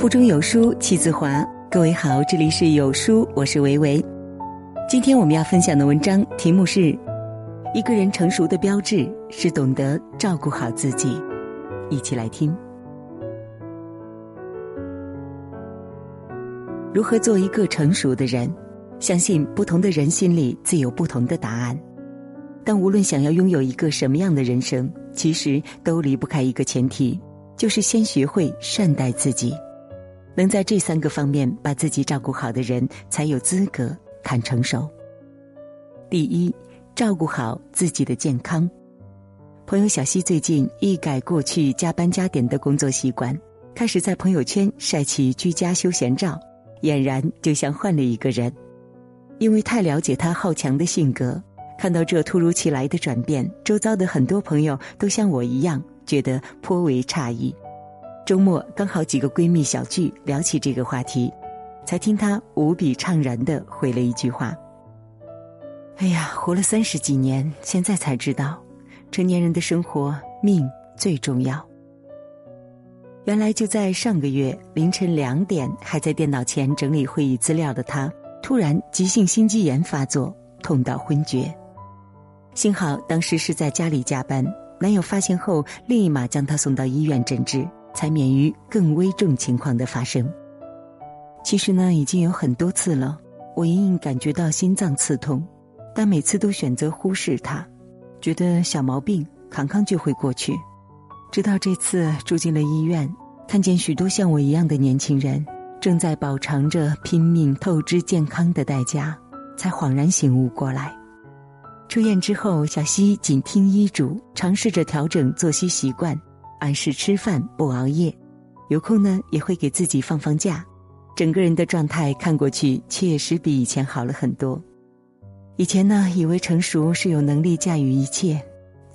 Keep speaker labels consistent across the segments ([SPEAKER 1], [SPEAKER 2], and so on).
[SPEAKER 1] 腹中有书气自华。各位好，这里是有书，我是维维。今天我们要分享的文章题目是：一个人成熟的标志是懂得照顾好自己。一起来听。如何做一个成熟的人？相信不同的人心里自有不同的答案。但无论想要拥有一个什么样的人生，其实都离不开一个前提，就是先学会善待自己。能在这三个方面把自己照顾好的人，才有资格谈成熟。第一，照顾好自己的健康。朋友小西最近一改过去加班加点的工作习惯，开始在朋友圈晒起居家休闲照，俨然就像换了一个人。因为太了解他好强的性格，看到这突如其来的转变，周遭的很多朋友都像我一样，觉得颇为诧异。周末刚好几个闺蜜小聚，聊起这个话题，才听她无比怅然的回了一句话：“哎呀，活了三十几年，现在才知道，成年人的生活命最重要。”原来就在上个月凌晨两点，还在电脑前整理会议资料的她，突然急性心肌炎发作，痛到昏厥。幸好当时是在家里加班，男友发现后立马将她送到医院诊治。才免于更危重情况的发生。其实呢，已经有很多次了，我隐隐感觉到心脏刺痛，但每次都选择忽视它，觉得小毛病扛扛就会过去。直到这次住进了医院，看见许多像我一样的年轻人正在饱尝着拼命透支健康的代价，才恍然醒悟过来。出院之后，小西紧听医嘱，尝试着调整作息习惯。按时吃饭，不熬夜，有空呢也会给自己放放假，整个人的状态看过去确实比以前好了很多。以前呢以为成熟是有能力驾驭一切，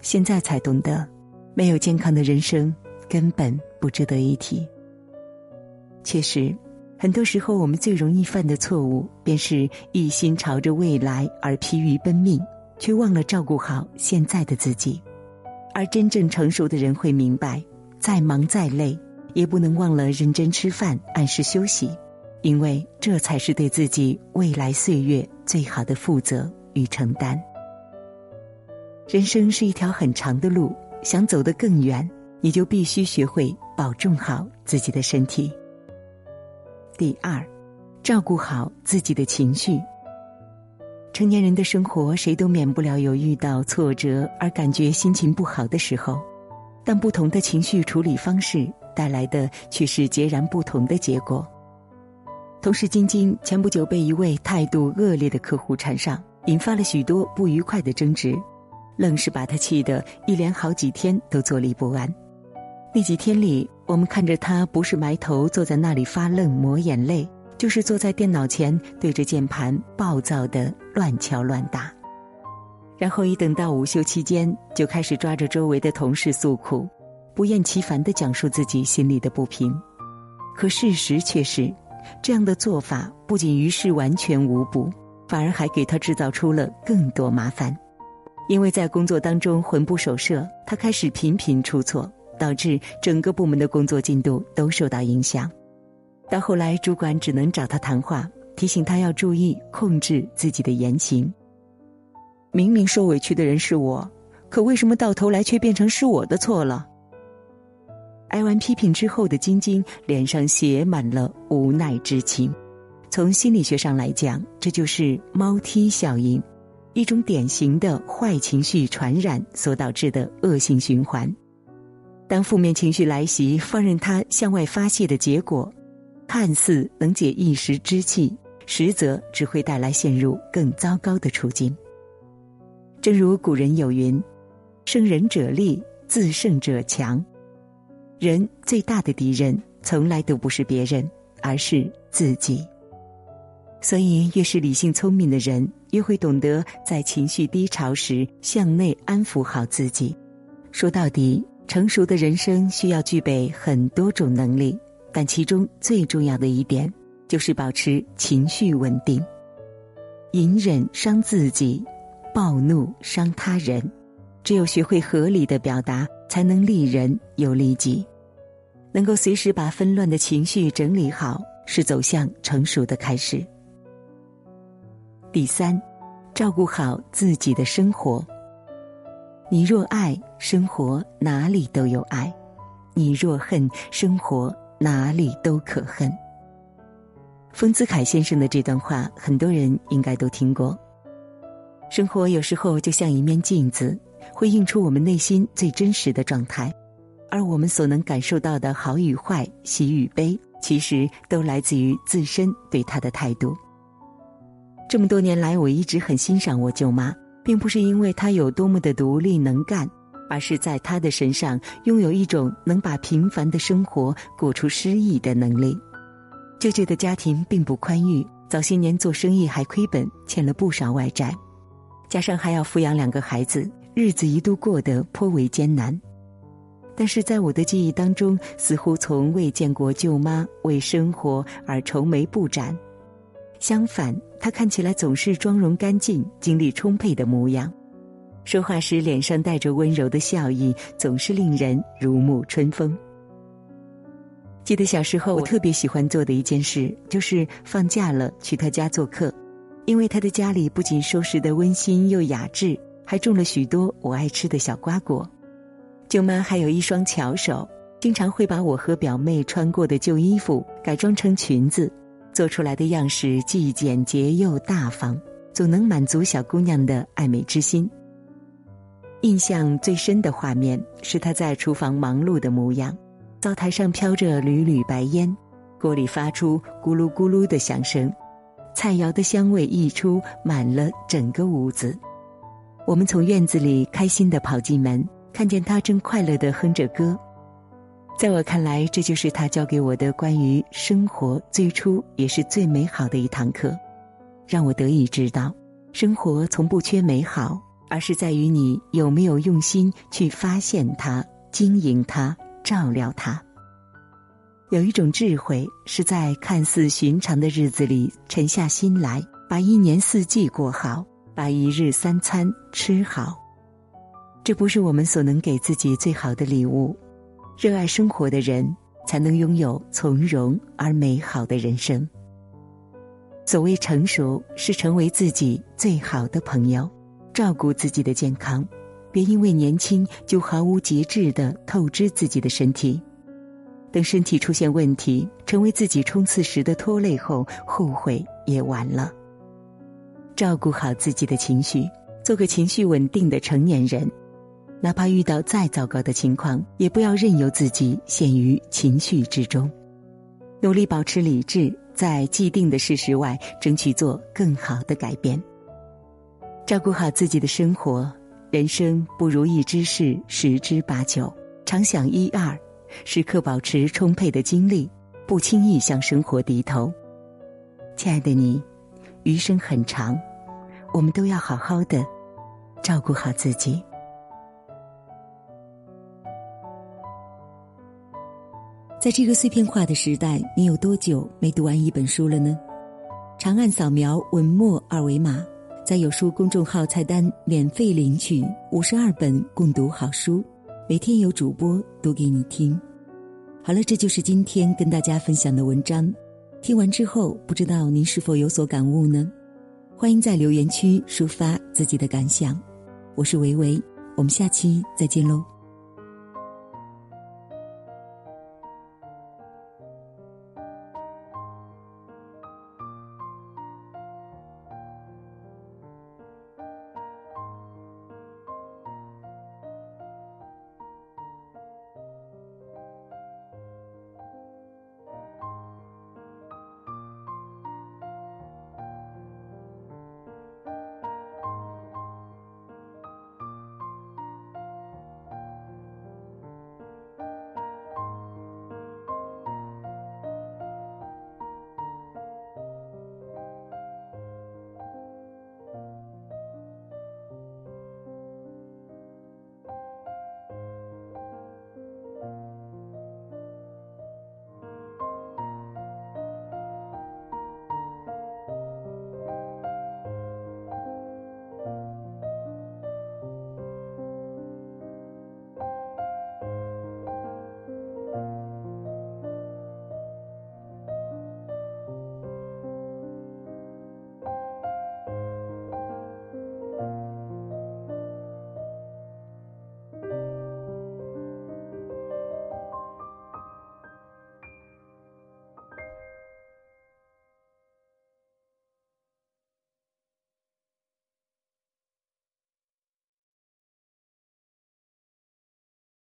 [SPEAKER 1] 现在才懂得，没有健康的人生根本不值得一提。确实，很多时候我们最容易犯的错误，便是一心朝着未来而疲于奔命，却忘了照顾好现在的自己。而真正成熟的人会明白，再忙再累，也不能忘了认真吃饭、按时休息，因为这才是对自己未来岁月最好的负责与承担。人生是一条很长的路，想走得更远，你就必须学会保重好自己的身体。第二，照顾好自己的情绪。成年人的生活，谁都免不了有遇到挫折而感觉心情不好的时候，但不同的情绪处理方式带来的却是截然不同的结果。同事晶晶前不久被一位态度恶劣的客户缠上，引发了许多不愉快的争执，愣是把他气得一连好几天都坐立不安。那几天里，我们看着他不是埋头坐在那里发愣抹眼泪。就是坐在电脑前对着键盘暴躁的乱敲乱打，然后一等到午休期间，就开始抓着周围的同事诉苦，不厌其烦的讲述自己心里的不平。可事实却是，这样的做法不仅于事完全无补，反而还给他制造出了更多麻烦。因为在工作当中魂不守舍，他开始频频出错，导致整个部门的工作进度都受到影响。到后来，主管只能找他谈话，提醒他要注意控制自己的言行。明明受委屈的人是我，可为什么到头来却变成是我的错了？挨完批评之后的晶晶脸上写满了无奈之情。从心理学上来讲，这就是猫踢效应，一种典型的坏情绪传染所导致的恶性循环。当负面情绪来袭，放任它向外发泄的结果。看似能解一时之气，实则只会带来陷入更糟糕的处境。正如古人有云：“胜人者力，自胜者强。”人最大的敌人，从来都不是别人，而是自己。所以，越是理性聪明的人，越会懂得在情绪低潮时向内安抚好自己。说到底，成熟的人生需要具备很多种能力。但其中最重要的一点，就是保持情绪稳定。隐忍伤自己，暴怒伤他人。只有学会合理的表达，才能利人又利己。能够随时把纷乱的情绪整理好，是走向成熟的开始。第三，照顾好自己的生活。你若爱，生活哪里都有爱；你若恨，生活哪里都可恨。丰子恺先生的这段话，很多人应该都听过。生活有时候就像一面镜子，会映出我们内心最真实的状态。而我们所能感受到的好与坏、喜与悲，其实都来自于自身对他的态度。这么多年来，我一直很欣赏我舅妈，并不是因为她有多么的独立能干，而是在她的身上拥有一种能把平凡的生活过出诗意的能力。舅舅的家庭并不宽裕，早些年做生意还亏本，欠了不少外债，加上还要抚养两个孩子，日子一度过得颇为艰难。但是在我的记忆当中，似乎从未见过舅妈为生活而愁眉不展。相反，她看起来总是妆容干净、精力充沛的模样，说话时脸上带着温柔的笑意，总是令人如沐春风。记得小时候，我特别喜欢做的一件事，就是放假了去他家做客，因为他的家里不仅收拾的温馨又雅致，还种了许多我爱吃的小瓜果。舅妈还有一双巧手，经常会把我和表妹穿过的旧衣服改装成裙子，做出来的样式既简洁又大方，总能满足小姑娘的爱美之心。印象最深的画面是她在厨房忙碌的模样，灶台上飘着缕缕白烟，锅里发出咕噜咕噜的响声，菜肴的香味溢出，满了整个屋子。我们从院子里开心的跑进门。看见他正快乐的哼着歌，在我看来，这就是他教给我的关于生活最初也是最美好的一堂课，让我得以知道，生活从不缺美好，而是在于你有没有用心去发现它、经营它、照料他。有一种智慧，是在看似寻常的日子里沉下心来，把一年四季过好，把一日三餐吃好。这不是我们所能给自己最好的礼物。热爱生活的人，才能拥有从容而美好的人生。所谓成熟，是成为自己最好的朋友，照顾自己的健康，别因为年轻就毫无节制的透支自己的身体。等身体出现问题，成为自己冲刺时的拖累后，后悔也晚了。照顾好自己的情绪，做个情绪稳定的成年人。哪怕遇到再糟糕的情况，也不要任由自己陷于情绪之中，努力保持理智，在既定的事实外争取做更好的改变。照顾好自己的生活，人生不如意之事十之八九，常想一二，时刻保持充沛的精力，不轻易向生活低头。亲爱的你，余生很长，我们都要好好的照顾好自己。在这个碎片化的时代，你有多久没读完一本书了呢？长按扫描文末二维码，在有书公众号菜单免费领取五十二本共读好书，每天有主播读给你听。好了，这就是今天跟大家分享的文章。听完之后，不知道您是否有所感悟呢？欢迎在留言区抒发自己的感想。我是维维，我们下期再见喽。